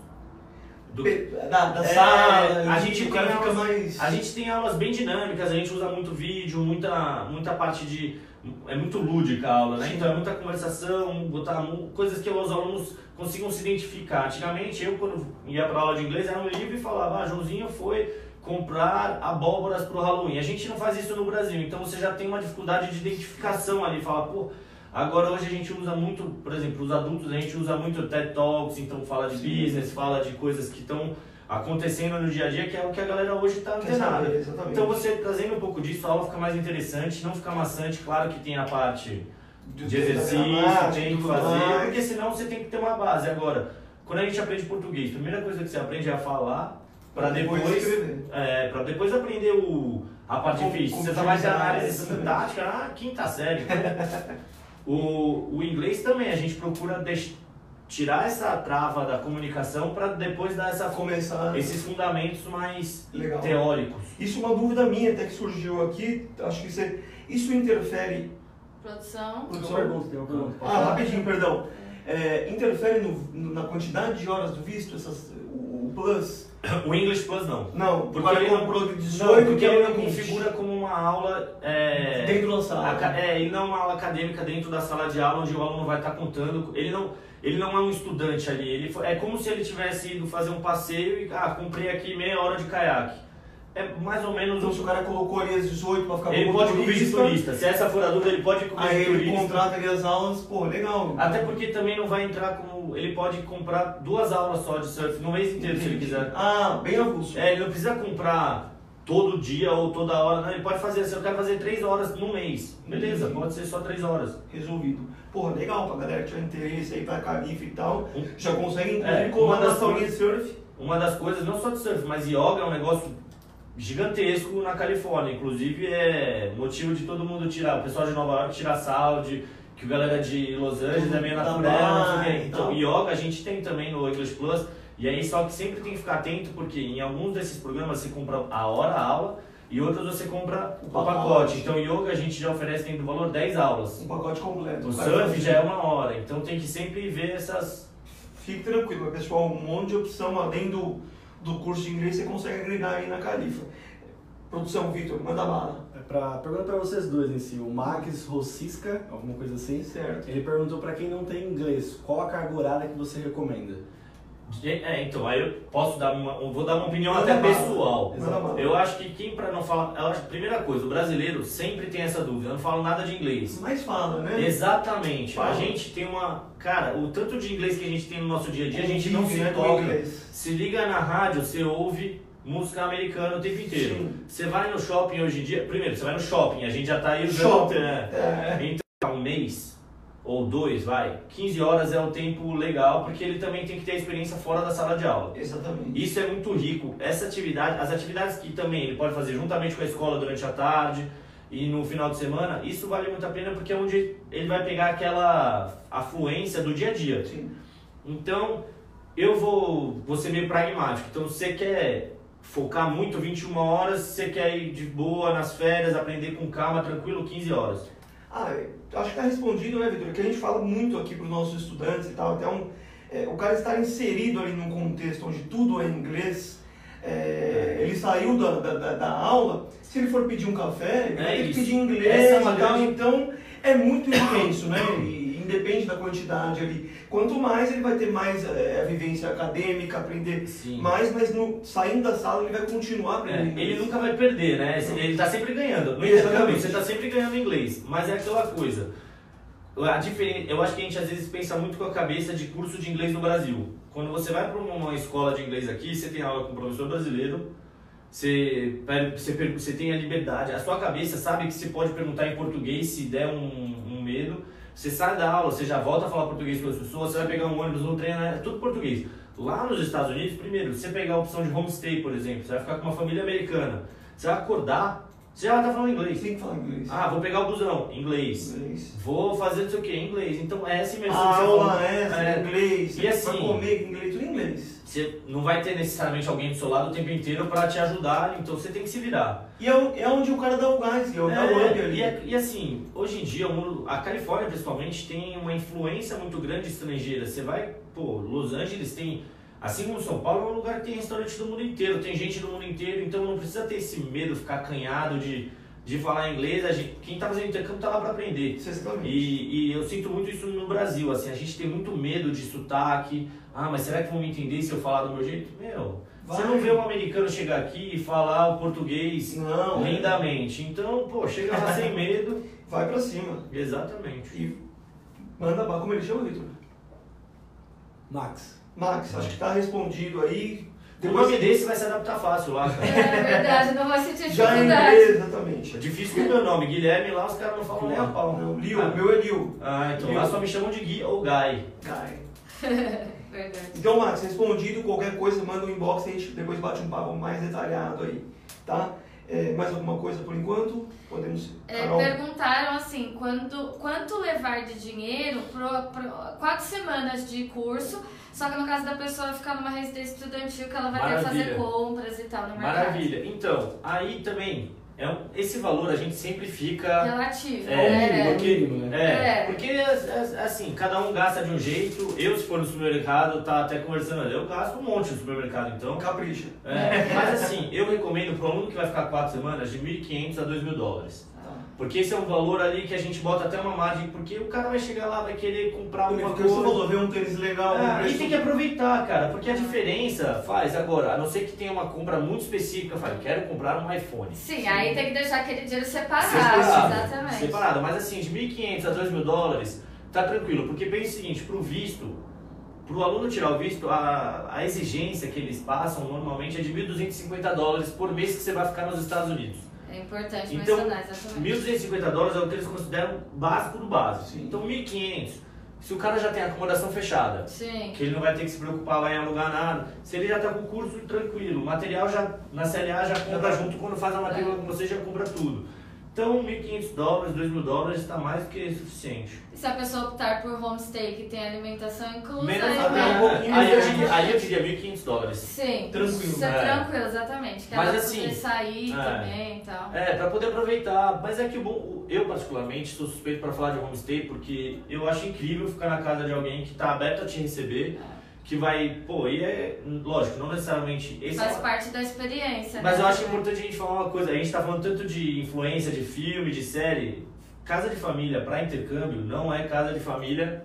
do, da, da é, sala, a gente, tem aulas, mais... a gente tem aulas bem dinâmicas, a gente usa muito vídeo, muita, muita parte de. É muito lúdica a aula, né? Sim. Então é muita conversação, botar coisas que os alunos consigam se identificar. Antigamente eu, quando ia para aula de inglês, era um livro e falava: ah, Joãozinho foi comprar abóboras para o Halloween. A gente não faz isso no Brasil, então você já tem uma dificuldade de identificação ali. Fala, pô Agora hoje a gente usa muito, por exemplo, os adultos, a gente usa muito TED Talks, então fala de Sim. business, fala de coisas que estão acontecendo no dia a dia, que é o que a galera hoje está antenada. Então você trazendo um pouco disso, a aula fica mais interessante, não fica maçante, claro que tem a parte de exercício, tem que fazer, mais. porque senão você tem que ter uma base. Agora, quando a gente aprende português, a primeira coisa que você aprende é a falar Pra depois, escrever. é, pra depois aprender o, a parte difícil. Você vai ter utilizar, análise sintática na quinta série. o, o inglês também, a gente procura deix- tirar essa trava da comunicação para depois dar essa, Começar. esses fundamentos mais Legal. teóricos. Isso é uma dúvida minha até que surgiu aqui. Acho que você. Isso interfere. Produção. Uma pergunta, tem uma pergunta. Ah, rapidinho, perdão. É, interfere no- no- na quantidade de horas do visto, essas, o, o plus? O English Plus não. Não, Porque ele não- comprou de Não, 18 porque quer ele não 20. configura como uma aula. É, Dentro da sala. aca- É, ele não é uma aula acadêmica dentro da sala de aula onde o aluno vai estar contando. Ele não, ele não é um estudante ali. Ele, é como se ele tivesse ido fazer um passeio e, ah, comprei aqui meia hora de caiaque. É mais ou menos Então, se o. cara colocou ali as 18 pra ficar Ele pode cobrir de turista. Se essa for a dúvida, ele pode cobrir Aí de ele turista. contrata ali as aulas, pô, legal. Até porque também não vai entrar como. Ele pode comprar duas aulas só de surf no mês inteiro, se ele Entendi. quiser. Ah, bem avulso. É, ele não precisa comprar todo dia ou toda hora, não. Ele pode fazer assim, eu quero fazer três horas no mês. Beleza, pode ser só três horas. Resolvido. Porra, legal pra galera que tiver interesse aí pra Califa e tal. Já consegue É, inclusive uma colar das de surf. Uma das coisas, não só de surf, mas yoga é um negócio gigantesco na Califórnia. Inclusive é motivo de todo mundo tirar. O pessoal de Nova York tira sal, de, que a galera de Los Angeles é meio natural. o Então, tal. yoga a gente tem também no English Plus. E aí só que sempre tem que ficar atento, porque em alguns desses programas você compra a hora a aula e outros você compra o O pacote. pacote. Então yoga a gente já oferece dentro do valor 10 aulas. Um pacote completo. O surf já é uma hora, então tem que sempre ver essas. Fique tranquilo, pessoal, um monte de opção além do, do curso de inglês você consegue agregar aí na Califa. Produção, Vitor, manda bala. É pra, pergunta pra vocês dois em si. O Max Rossiska, alguma coisa assim, Certo. ele perguntou pra quem não tem inglês, qual a carga horária que você recomenda? É, então, aí eu posso dar uma. Vou dar uma opinião até pessoal. Eu acho que quem pra não falar. Eu acho, primeira coisa, o brasileiro sempre tem essa dúvida, eu não falo nada de inglês. Mas fala, né? Exatamente. A Fala. gente tem uma. Cara, o tanto de inglês que a gente tem no nosso dia a dia, a gente não se né, toca. inglês. Se liga na rádio, você ouve música americana o tempo inteiro. Sim. Você vai no shopping hoje em dia. Primeiro, você vai no shopping, a gente já tá aí. Shopping. né? É. Então, um mês ou dois, vai. 15 horas é um tempo legal, porque ele também tem que ter experiência fora da sala de aula. Exatamente. Isso é muito rico. Essa atividade, as atividades que também ele pode fazer juntamente com a escola durante a tarde e no final de semana, isso vale muito a pena porque é onde ele vai pegar aquela afluência do dia a dia. Sim. Então, eu vou, vou ser meio pragmático. Então, se você quer focar muito 21 horas, se você quer ir de boa nas férias, aprender com calma, tranquilo, 15 horas. Ah, acho que está respondido, né, Vitor? Que a gente fala muito aqui para os nossos estudantes e tal. Até um, é, o cara estar inserido ali num contexto onde tudo é inglês. é, ele saiu da, da, da- aula, se ele for pedir um café, ele É vai ter que pedir inglês é e tal. Então é muito intenso, né? E independe da quantidade ali. Quanto mais ele vai ter mais é, a vivência acadêmica, aprender Sim. mais, mas no, saindo da sala ele vai continuar É, aprendendo. ele inglês. nunca vai perder, né? Ele tá sempre ganhando. No intercâmbio, você tá sempre ganhando inglês. Mas é aquela coisa. A diferen... Eu acho que a gente às vezes pensa muito com a cabeça de curso de inglês no Brasil. Quando você vai para uma escola de inglês aqui, você tem aula com um professor brasileiro, você, você, você tem a liberdade, a sua cabeça sabe que você pode perguntar em português se der um, um medo. Você sai da aula, você já volta a falar português com as pessoas, você vai pegar um ônibus, um trem, é tudo português. Lá nos Estados Unidos, primeiro, você pegar a opção de homestay, por exemplo, você vai ficar com uma família americana. Você vai acordar, você já estar falando inglês. Tem que falar inglês. Ah, vou pegar o busão, inglês. Inglês. Vou fazer não sei o que, inglês. Então é essa imersão A você aula essa, É, inglês, E assim- vai comer inglês, tudo em inglês. Você não vai ter necessariamente alguém do seu lado o tempo inteiro para te ajudar, então você tem que se virar. E é, é onde o cara dá o gás, é o o up É, ali. e, é- e assim, hoje em dia, a Califórnia principalmente tem uma influência muito grande estrangeira. Você vai, pô, Los Angeles tem, assim como São Paulo, é um lugar que tem restaurante do mundo inteiro, tem gente do mundo inteiro, então não precisa ter esse medo, ficar acanhado de, de falar inglês. A gente, quem tá fazendo intercâmbio tá lá para aprender. Exatamente. E, e eu sinto muito isso no Brasil, assim, a gente tem muito medo de sotaque. Ah, mas será que vão me entender se eu falar do meu jeito? Meu, você Vai. não vê um americano chegar aqui e falar o português Não, é. lindamente. Então, pô, chega lá sem medo. vai pra cima. Exatamente. E manda bala. Como ele chama, Vitor? Max. Max, acho que tá respondido aí. O nome desse vai se adaptar fácil lá, cara. É verdade, não vai sentir Já em dificuldade. inglês, exatamente. É difícil com o meu nome. Guilherme lá, os caras não falam nem a pau. Não, Liu, Ah. meu é Liu. Ah, então lá só me chamam de Gui ou Guy. Guy. Verdade. Então, Max, respondido, qualquer coisa, manda um inbox e a gente depois bate um papo mais detalhado aí, tá? É, mais alguma coisa por enquanto? Podemos. É, perguntaram assim, quando, quanto levar de dinheiro para quatro semanas de curso, só que no caso da pessoa ficar numa residência estudantil que ela vai ter que Maravilha. fazer compras e tal no mercado. Maravilha. Então, aí também, é um- esse valor a gente sempre fica. Relativo, É, né? mínimo, né? É, É. porque é, é, assim, cada um gasta de um jeito. Eu, se for no supermercado, tá até conversando ali, eu gasto um monte no supermercado, então. Capricha. É, mas assim, eu recomendo para um aluno que vai ficar quatro semanas de 1.500 a 2.000 dólares. Porque esse é um valor ali que a gente bota até uma margem, porque o cara vai chegar lá, vai querer comprar alguma Porque você coisa. falou, ver um tênis legal, um Ah, e tem que aproveitar, cara, porque a diferença faz agora, a não ser que tenha uma compra muito específica, fala, quero comprar um iPhone. Sim, aí tem que deixar aquele dinheiro separado, Separado, exatamente. Separado, mas assim, de 1.500 a 2.000 dólares, tá tranquilo, porque pensa o seguinte, pro visto, pro aluno tirar o visto, a, a exigência que eles passam normalmente é de 1.250 dólares por mês que você vai ficar nos Estados Unidos. É importante Então, mencionar, exatamente. 1.250 dólares é o que eles consideram básico do básico. Sim. Então 1.500, se o cara já tem acomodação fechada, Sim. que ele não vai ter que se preocupar lá em alugar nada. Se ele já tá com o curso tranquilo, o material já na CLA já compra junto quando faz a matrícula com você já compra tudo. Então 1.500 dólares, 2.000 dólares está mais do que suficiente. E se a pessoa optar por homestay que tem alimentação inclusa, Menos aí, até um pouquinho aí, eu diria, aí eu diria 1.500 dólares. Sim, Tranquilo, Isso é né? tranquilo, exatamente. Que Mas assim, poder sair é. também e tal. É, para poder aproveitar. Mas é que o bom, eu particularmente sou suspeito para falar de homestay porque eu acho incrível ficar na casa de alguém que tá aberto a te receber, que vai, pô, e é, lógico, não necessariamente esse é Faz uma- parte da experiência. Mas né? eu acho importante a gente falar uma coisa. A gente tá falando tanto de influência, de filme, de série. Casa de família para intercâmbio não é casa de família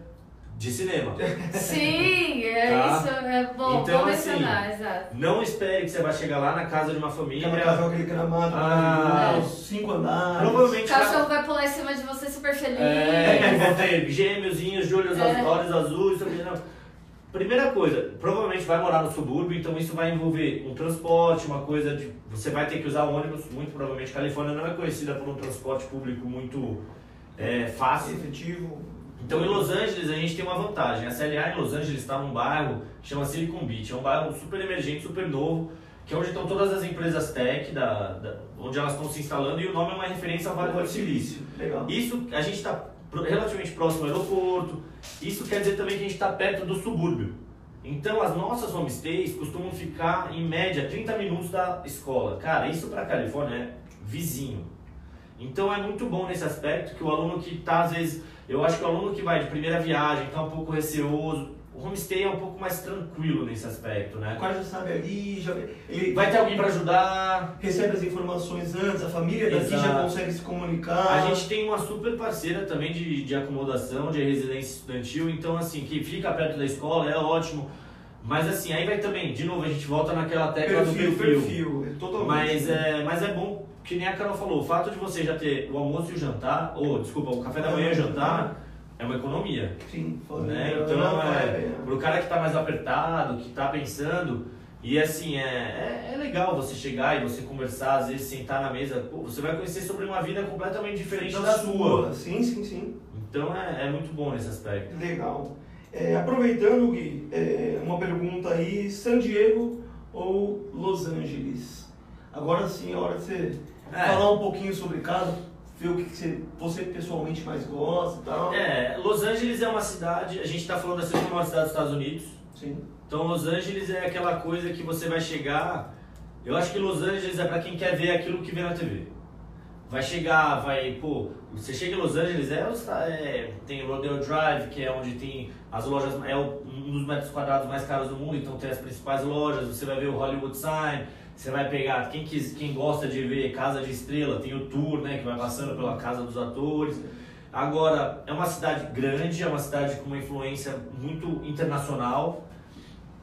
de cinema. Sim, é Tá? isso, é bom, Então, bom assim, mencionar, exato. Não espere que você vai chegar lá na casa de uma família. Aquela casa com aquele gramado Ah. maravilhoso, cinco andares. O Provavelmente. cachorro vai pular em cima de você super feliz. É, vão ter gêmeozinhos de olhos, É. olhos azuis. sabe? Primeira coisa, provavelmente vai morar no subúrbio, então isso vai envolver um transporte, uma coisa de. Você vai ter que usar ônibus, muito provavelmente. Califórnia não é conhecida por um transporte público muito é, fácil. Efetivo. Então em Los Angeles a gente tem uma vantagem. A CLA em Los Angeles está num bairro que chama Silicon Beach. É um bairro super emergente, super novo, que é onde estão todas as empresas tech, da, da- onde elas estão se instalando, e o nome é uma referência ao Vale do Silício. Legal. Isso, a gente está relativamente próximo ao aeroporto, isso quer dizer também que a gente está perto do subúrbio. Então as nossas homestays costumam ficar em média 30 minutos da escola. Cara, isso para Califórnia é vizinho. Então é muito bom nesse aspecto que o aluno que está às vezes, eu acho que o aluno que vai de primeira viagem está um pouco receoso, o homestay é um pouco mais tranquilo nesse aspecto, O né? cara já sabe ali, já ele Vai ter alguém para ajudar, recebe as informações antes, a família daqui já Exato. consegue se comunicar. A gente tem uma super parceira também de, de acomodação, de residência estudantil, então assim, que fica perto da escola, é ótimo. Mas assim, aí vai também, de novo, a gente volta naquela tecla perfil, do perfil. perfil, é totalmente. Mas é, mas é bom, que nem a Carol falou, o fato de você já ter o almoço e o jantar, ou desculpa, o café da manhã e o jantar, é uma economia. Sim, falando Né? Então, é, é, pro cara que tá mais apertado, que tá pensando, e assim, é, é, é legal você chegar e você conversar, às vezes sentar na mesa, pô, você vai conhecer sobre uma vida completamente diferente da, sua. Sim, sim, sim. Então é, é muito bom nesse aspecto. Legal. É, aproveitando, Gui, é, uma pergunta aí, San Diego ou Los Angeles? Agora sim é hora de você É. falar um pouquinho sobre cada, ver o que, que você, você pessoalmente mais gosta e tal. É, Los Angeles é uma cidade, a gente tá falando da segunda maior cidade dos Estados Unidos, Sim. então Los Angeles é aquela coisa que você vai chegar. Eu acho que Los Angeles é pra quem quer ver aquilo que vê na TV. Vai chegar, vai, pô, você chega em Los Angeles, é, é, tem Rodeo Drive, que é onde tem as lojas, é um dos metros quadrados mais caros do mundo, então tem as principais lojas, você vai ver o Hollywood Sign, você vai pegar, quem, quis, quem gosta de ver Casa de Estrela, tem o tour, né, que vai passando pela casa dos atores. Agora, é uma cidade grande, é uma cidade com uma influência muito internacional,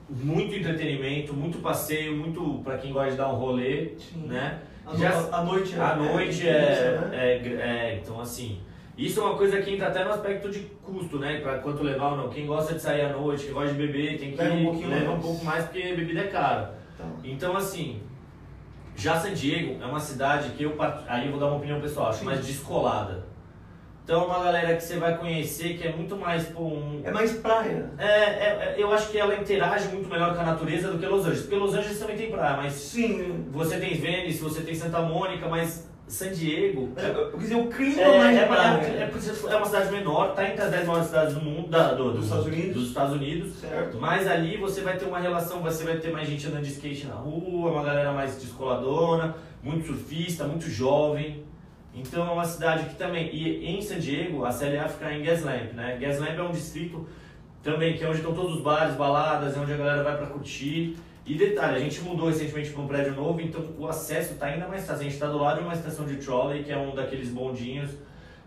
muito entretenimento, muito passeio, muito para quem gosta de dar um rolê, Sim. né? A, Já- no- a noite é. A noite é, é, né? é, é, então assim, isso é uma coisa que entra até no aspecto de custo, né? Pra quanto levar ou não. Quem gosta de sair à noite, quem gosta de beber, tem que Leva um pouquinho leva um pouco mais porque bebida é cara. Então assim, já San Diego é uma cidade que eu aí eu vou dar uma opinião pessoal, acho Sim. mais descolada. Então é uma galera que você vai conhecer que é muito mais pô, um, É mais praia. é, é- é- eu acho que ela interage muito melhor com a natureza do que Los Angeles. Porque Los Angeles também tem praia, mas Sim. você tem Venice, você tem Santa Mônica, mas San Diego. É, Eu quis dizer, o clima É, mais é, praia. é, é, por- é uma cidade menor, tá entre as 10 maiores cidades do mundo, da, do- do- Dos Estados Unidos. dos Estados Unidos. Certo. Mas ali você vai ter uma relação, você vai ter mais gente andando de skate na rua, uma galera mais descoladona, muito surfista, muito jovem. Então é uma cidade que também. E em San Diego, a CLA fica em Gaslamp, né? Gaslamp é um distrito também que é onde estão todos os bares, baladas, é onde a galera vai pra curtir. E detalhe, a gente mudou recentemente para um prédio novo, então o acesso tá ainda mais fácil. A gente está do lado de uma estação de trolley, que é um daqueles bondinhos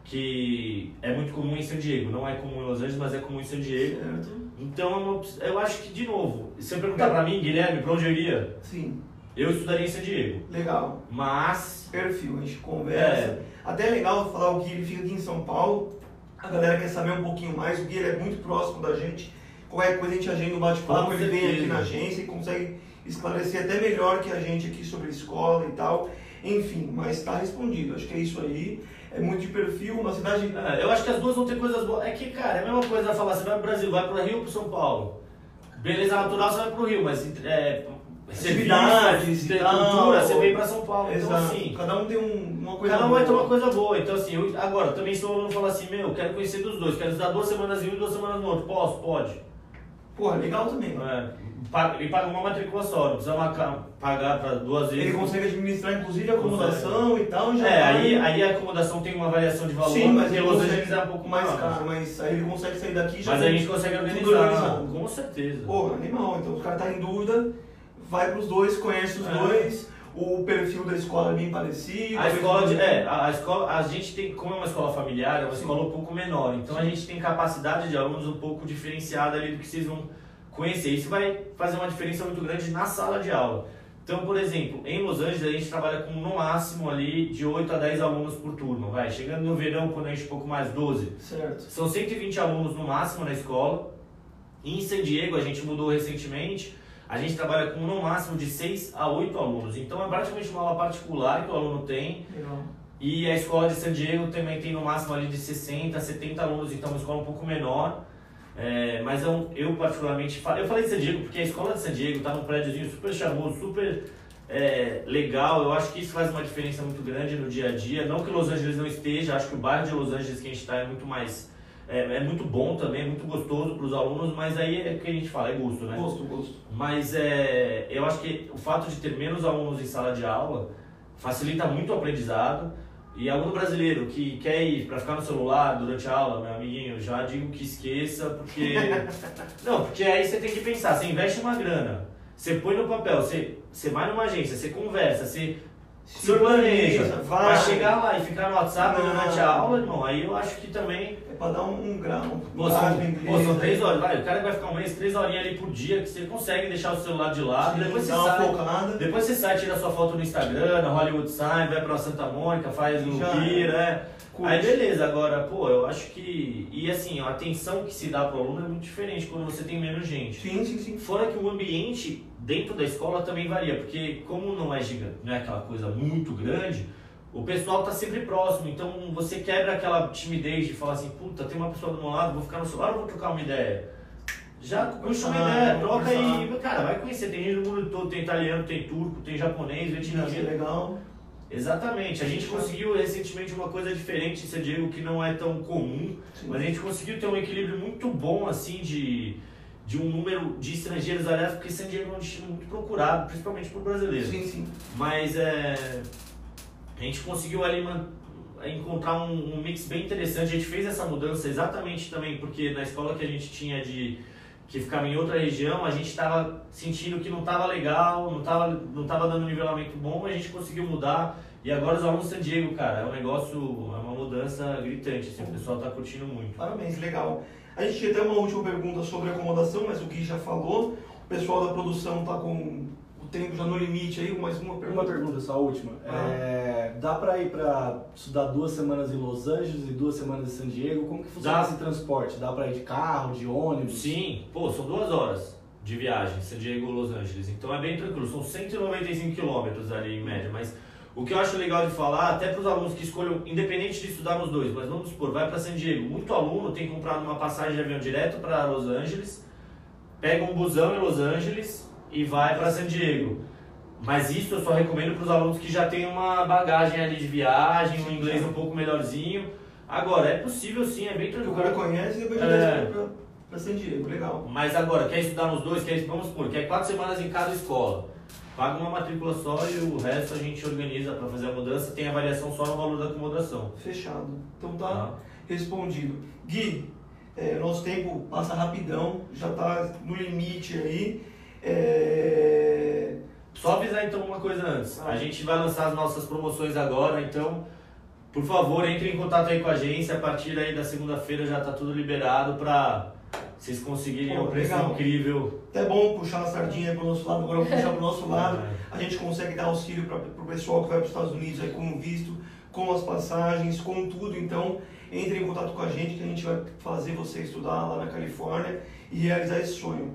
que é muito comum em San Diego. Não é comum em Los Angeles, mas é comum em San Diego. Certo. Então, eu acho que, de novo, se você perguntar pra mim, Guilherme, pra onde eu iria, Sim. eu estudaria em San Diego. Legal. Mas, Perfil, a gente conversa. É. Até é legal falar o Gui, ele fica aqui em São Paulo. A galera quer saber um pouquinho mais. O Gui ele é muito próximo da gente. Qualquer coisa a gente agenda um bate-papo, ele vem aqui na agência e consegue esclarecer até melhor que a gente aqui sobre a escola e tal. Enfim, mas está respondido. Acho que é isso aí. É muito de perfil, uma cidade. é, eu acho que as duas vão ter coisas boas. É que, cara, é a mesma coisa falar, você vai pro Brasil, vai pro Rio ou pro São Paulo. Beleza natural, você vai pro Rio, mas é, Atividades tem cultura, você vem pra São Paulo. Então, Exato. assim, Cada um tem um- uma coisa Cada um vai ter uma coisa boa. Então, assim, eu, agora, também se o aluno falar assim, meu, quero conhecer dos dois, quero estudar duas semanas em um e duas semanas no outro. Posso? Pode. Porra, legal também. É, ele paga uma matrícula só, não precisa pagar para duas vezes. Ele consegue administrar, inclusive, a acomodação e tal. Já É, vai- aí, aí a acomodação tem uma variação de valor, Sim, mas porque ele Los Angeles é um pouco mais caro, mas aí ele consegue sair daqui já Mas a gente consegue organizar, com certeza. Porra, animal. Então, os caras tá em dúvida, vai pros dois, conhece os É. dois. O perfil da escola é bem parecido. A escola, de, é, a, a escola, a gente tem, como é uma escola familiar, é uma Sim. escola um pouco menor, então a gente tem capacidade de alunos um pouco diferenciada ali do que vocês vão conhecer. Isso vai fazer uma diferença muito grande na sala de aula. Então, por exemplo, em Los Angeles a gente trabalha com no máximo ali de 8 a 10 alunos por turma, vai. Chegando no verão, quando a gente um pouco mais 12, Certo. são 120 alunos no máximo na escola. Em San Diego, a gente mudou recentemente, a gente trabalha com no máximo de 6 a 8 alunos. Então é praticamente uma aula particular que o aluno tem. Legal. E a escola de San Diego também tem no máximo ali de 60 a 70 alunos, então é uma escola um pouco menor. É, mas eu, eu particularmente, eu falei de San Diego porque a escola de San Diego está num prédiozinho super charmoso, super é, legal. Eu acho que isso faz uma diferença muito grande no dia a dia. Não que Los Angeles não esteja, acho que o bairro de Los Angeles que a gente está é muito mais. É, é muito bom também, é muito gostoso para os alunos, mas aí é o que a gente fala, é gosto, né? Gosto, gosto. Mas é, eu acho que o fato de ter menos alunos em sala de aula facilita muito o aprendizado. E aluno brasileiro que quer ir para ficar no celular durante a aula, meu amiguinho, já digo que esqueça, porque. Não, porque aí você tem que pensar, você investe uma grana, você põe no papel, você, você vai numa agência, você conversa, você se planeja, vai. vai chegar lá e ficar no WhatsApp Não. durante a aula, irmão, aí eu acho que também É pra dar um, um grau. Um Pô, são, pô, né? três horas, vai, o cara vai ficar um mês, três horinhas ali por dia, que você consegue deixar o celular de lado, Sim, depois você sai. focada. Depois você sai, tira sua foto no Instagram, na Hollywood Sign, vai pra Santa Mônica, faz Já Pira, é. Curte. Aí beleza, agora, pô, eu acho que. E assim, a atenção que se dá pro aluno é muito diferente quando você tem menos gente. Sim, sim, sim. Fora que o ambiente dentro da escola também varia, porque como não é gigante, não é aquela coisa muito grande, o pessoal tá sempre próximo, então você quebra aquela timidez de falar assim, puta, tem uma pessoa do meu lado, vou ficar no celular ou vou trocar uma ideia? Já puxa uma Ah, ideia, troca e, cara, vai conhecer, tem gente do mundo todo, tem italiano, tem turco, tem japonês, Isso é vietnamita. legal. Exatamente, a gente conseguiu recentemente uma coisa diferente em San Diego que não é tão comum, Sim. mas a gente conseguiu ter um equilíbrio muito bom, assim, de, de um número de estrangeiros, aliás, porque San Diego é um destino muito procurado, principalmente por brasileiros. Sim, sim. Mas é, a gente conseguiu ali encontrar um, um mix bem interessante. A gente fez essa mudança exatamente também porque na escola que a gente tinha de que ficava em outra região, a gente estava sentindo que não estava legal, não estava não tava dando um nivelamento bom, a gente conseguiu mudar. E agora os alunos de San Diego, cara, é um negócio, é uma mudança gritante, assim, o pessoal está curtindo muito. Parabéns, legal. A gente tinha até uma última pergunta sobre acomodação, mas o Gui já falou. O pessoal da produção tá com o tempo já no limite aí, mais uma pergunta. Uma pergunta, só a última. Ah. É, dá pra ir pra estudar duas semanas em Los Angeles e duas semanas em San Diego? Como que funciona Dá. esse transporte? Dá pra ir de carro, de ônibus? Sim, pô, são duas horas de viagem, San Diego Los Angeles. Então é bem tranquilo, são 195 quilômetros ali em média, mas O que eu acho legal de falar, até para os alunos que escolham, independente de estudar nos dois, mas vamos supor, vai para San Diego. Muito aluno tem comprado uma passagem de avião direto para Los Angeles, pega um busão em Los Angeles e vai para San Diego. Mas isso eu só recomendo para os alunos que já têm uma bagagem ali de viagem, um inglês um pouco melhorzinho. Agora, é possível sim, é bem Que o tranquilo. cara conhece e depois É. pra San Diego. Legal. Mas agora, quer estudar nos dois, quer, vamos supor, quer quatro semanas em cada escola. Paga uma matrícula só e o resto a gente organiza para fazer a mudança. Tem avaliação só no valor da acomodação. Fechado. Então tá Tá. respondido. Gui, é, nosso tempo passa rapidão, já tá no limite aí. É, Só avisar então uma coisa antes. A gente vai lançar as nossas promoções agora, então, por favor, entre em contato aí com a agência. A partir aí da segunda-feira já tá tudo liberado para vocês conseguirem Pô, um preço legal. incrível. até bom puxar a sardinha pro nosso lado, agora puxar pro nosso lado. É. A gente consegue dar auxílio para o pessoal que vai para os Estados Unidos aí com o visto, com as passagens, com tudo. Então, entre em contato com a gente que a gente vai fazer você estudar lá na Califórnia e realizar esse sonho.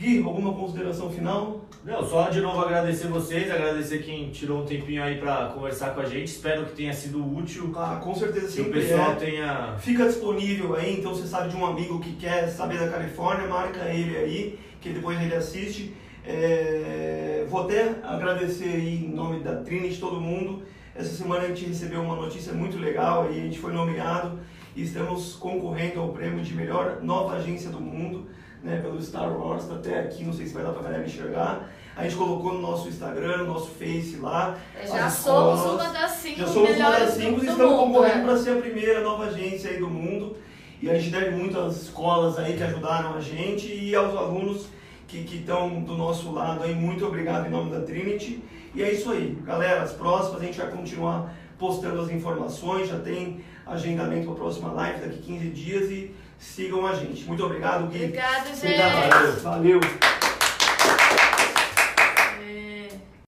Gui, alguma consideração final? Não, só de novo agradecer vocês, agradecer quem tirou um tempinho aí para conversar com a gente. Espero que tenha sido útil. Ah, com certeza Que o pessoal é. tenha Fica disponível aí, então você sabe de um amigo que quer saber da Califórnia, marca ele aí, que depois ele assiste. É, Vou até agradecer aí em nome da Trinity, todo mundo. Essa semana a gente recebeu uma notícia muito legal aí, a gente foi nomeado e estamos concorrendo ao prêmio de melhor nova agência do mundo, né, pelo Star Wars, tá até aqui, não sei se vai dar pra galera enxergar. A gente colocou no nosso Instagram, no nosso Face lá. Já as somos escolas. uma das cinco Já somos uma das cinco e estamos concorrendo né? para ser a primeira nova agência aí do mundo. E a gente deve muito às escolas aí que ajudaram a gente e aos alunos que estão do nosso lado aí. Muito obrigado em nome da Trinity. E é isso aí. Galera, as próximas a gente vai continuar postando as informações. Já tem agendamento para a próxima live daqui 15 dias e sigam a gente. Muito obrigado, Gui. Obrigado, gente. Obrigado. Valeu.